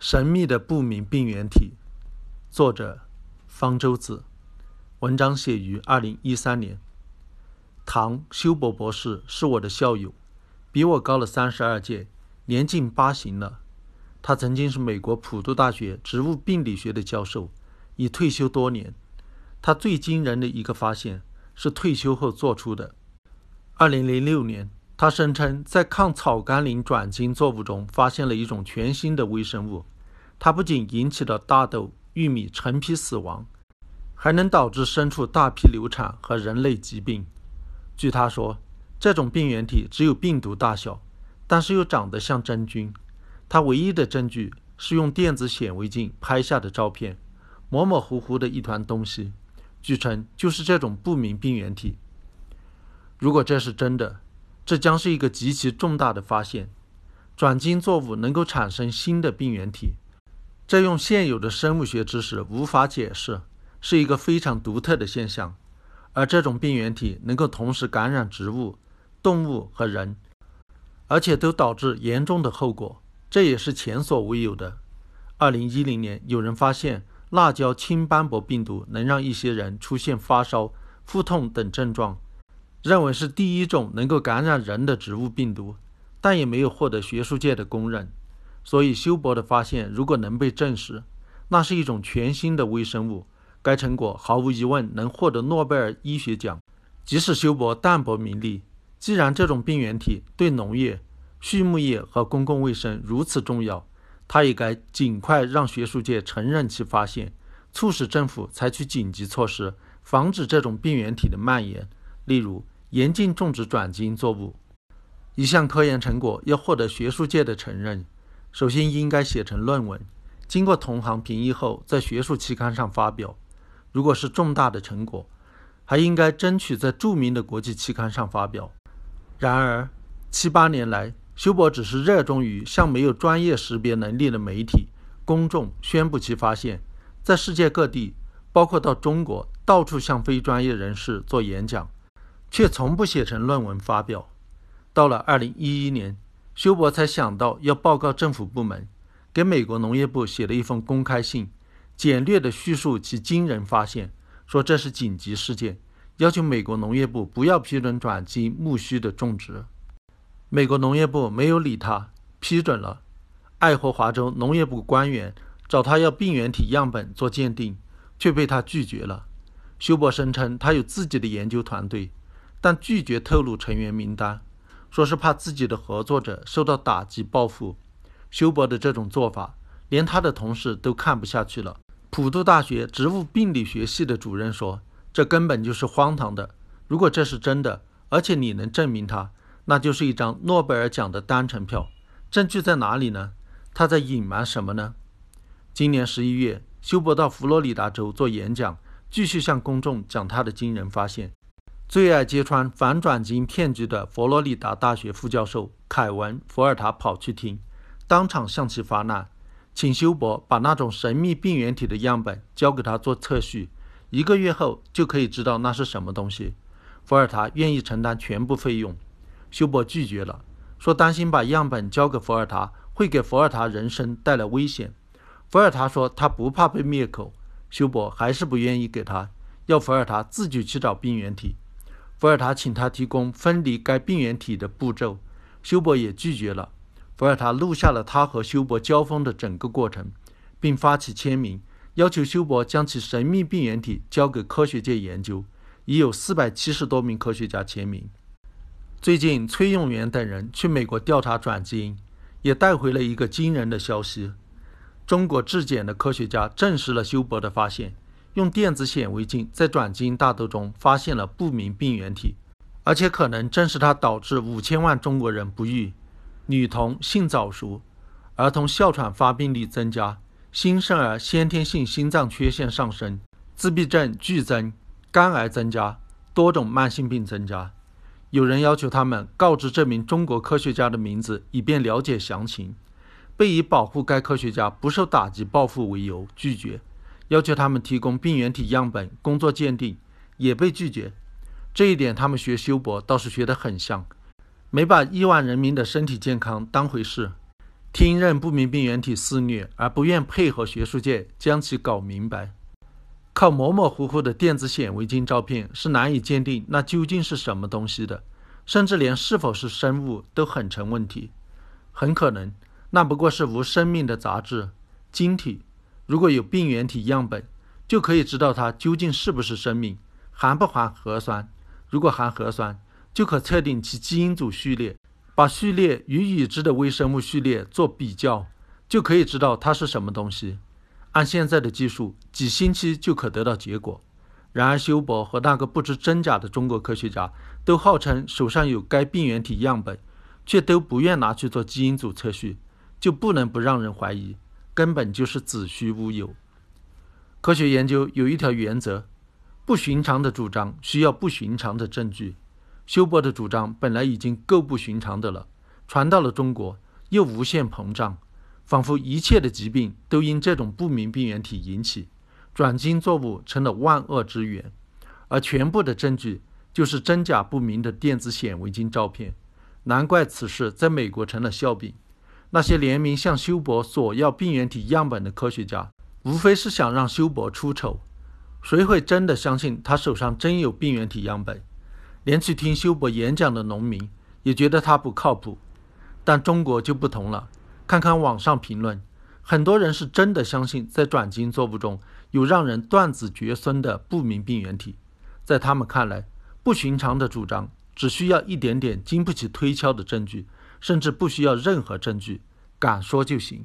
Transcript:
神秘的不明病原体，作者方舟子。文章写于二零一三年。唐修伯博士是我的校友，比我高了三十二届，年近八旬了。他曾经是美国普渡大学植物病理学的教授，已退休多年。他最惊人的一个发现是退休后做出的。二零零六年。他声称，在抗草甘膦转基因作物中发现了一种全新的微生物，它不仅引起了大豆、玉米成批死亡，还能导致牲畜大批流产和人类疾病。据他说，这种病原体只有病毒大小，但是又长得像真菌。他唯一的证据是用电子显微镜拍下的照片，模模糊糊的一团东西，据称就是这种不明病原体。如果这是真的，这将是一个极其重大的发现，转基因作物能够产生新的病原体，这用现有的生物学知识无法解释，是一个非常独特的现象。而这种病原体能够同时感染植物、动物和人，而且都导致严重的后果，这也是前所未有的。二零一零年，有人发现辣椒青斑驳病毒能让一些人出现发烧、腹痛等症状。认为是第一种能够感染人的植物病毒，但也没有获得学术界的公认。所以，休伯的发现如果能被证实，那是一种全新的微生物。该成果毫无疑问能获得诺贝尔医学奖。即使休伯淡泊名利，既然这种病原体对农业、畜牧业和公共卫生如此重要，他也该尽快让学术界承认其发现，促使政府采取紧急措施，防止这种病原体的蔓延。例如，严禁种植转基因作物。一项科研成果要获得学术界的承认，首先应该写成论文，经过同行评议后，在学术期刊上发表。如果是重大的成果，还应该争取在著名的国际期刊上发表。然而，七八年来，休伯只是热衷于向没有专业识别能力的媒体、公众宣布其发现，在世界各地，包括到中国，到处向非专业人士做演讲。却从不写成论文发表。到了二零一一年，休伯才想到要报告政府部门，给美国农业部写了一封公开信，简略地叙述其惊人发现，说这是紧急事件，要求美国农业部不要批准转基因苜蓿的种植。美国农业部没有理他，批准了。爱荷华州农业部官员找他要病原体样本做鉴定，却被他拒绝了。休伯声称他有自己的研究团队。但拒绝透露成员名单，说是怕自己的合作者受到打击报复。休伯的这种做法，连他的同事都看不下去了。普渡大学植物病理学系的主任说：“这根本就是荒唐的。如果这是真的，而且你能证明它，那就是一张诺贝尔奖的单程票。证据在哪里呢？他在隐瞒什么呢？”今年十一月，休伯到佛罗里达州做演讲，继续向公众讲他的惊人发现。最爱揭穿反转基因骗局的佛罗里达大学副教授凯文·福尔塔跑去听，当场向其发难，请休伯把那种神秘病原体的样本交给他做测序，一个月后就可以知道那是什么东西。福尔塔愿意承担全部费用，休伯拒绝了，说担心把样本交给福尔塔会给福尔塔人生带来危险。福尔塔说他不怕被灭口，休伯还是不愿意给他，要福尔塔自己去找病原体。福尔塔请他提供分离该病原体的步骤，休伯也拒绝了。福尔塔录下了他和休伯交锋的整个过程，并发起签名，要求休伯将其神秘病原体交给科学界研究。已有四百七十多名科学家签名。最近，崔永元等人去美国调查转基因，也带回了一个惊人的消息：中国质检的科学家证实了休伯的发现。用电子显微镜在转基因大豆中发现了不明病原体，而且可能正是它导致五千万中国人不育、女童性早熟、儿童哮喘发病率增加、新生儿先天性心脏缺陷上升、自闭症剧增、肝癌增加、多种慢性病增加。有人要求他们告知这名中国科学家的名字，以便了解详情，被以保护该科学家不受打击报复为由拒绝。要求他们提供病原体样本工作鉴定，也被拒绝。这一点他们学修博倒是学得很像，没把亿万人民的身体健康当回事。听任不明病原体肆虐而不愿配合学术界将其搞明白，靠模模糊糊的电子显微镜照片是难以鉴定那究竟是什么东西的，甚至连是否是生物都很成问题。很可能那不过是无生命的杂质晶体。如果有病原体样本，就可以知道它究竟是不是生命，含不含核酸。如果含核酸，就可测定其基因组序列。把序列与已知的微生物序列做比较，就可以知道它是什么东西。按现在的技术，几星期就可得到结果。然而，休伯和那个不知真假的中国科学家都号称手上有该病原体样本，却都不愿拿去做基因组测序，就不能不让人怀疑，根本就是子虚乌有。科学研究有一条原则：不寻常的主张需要不寻常的证据。休伯的主张本来已经够不寻常的了，传到了中国又无限膨胀，仿佛一切的疾病都因这种不明病原体引起，转基因作物成了万恶之源，而全部的证据就是真假不明的电子显微镜照片。难怪此事在美国成了笑柄。那些联名向休伯索要病原体样本的科学家，无非是想让休伯出丑。谁会真的相信他手上真有病原体样本？连去听休伯演讲的农民也觉得他不靠谱，但中国就不同了。看看网上评论，很多人是真的相信在转基因作物中有让人断子绝孙的不明病原体。在他们看来，不寻常的主张只需要一点点经不起推敲的证据，甚至不需要任何证据，敢说就行。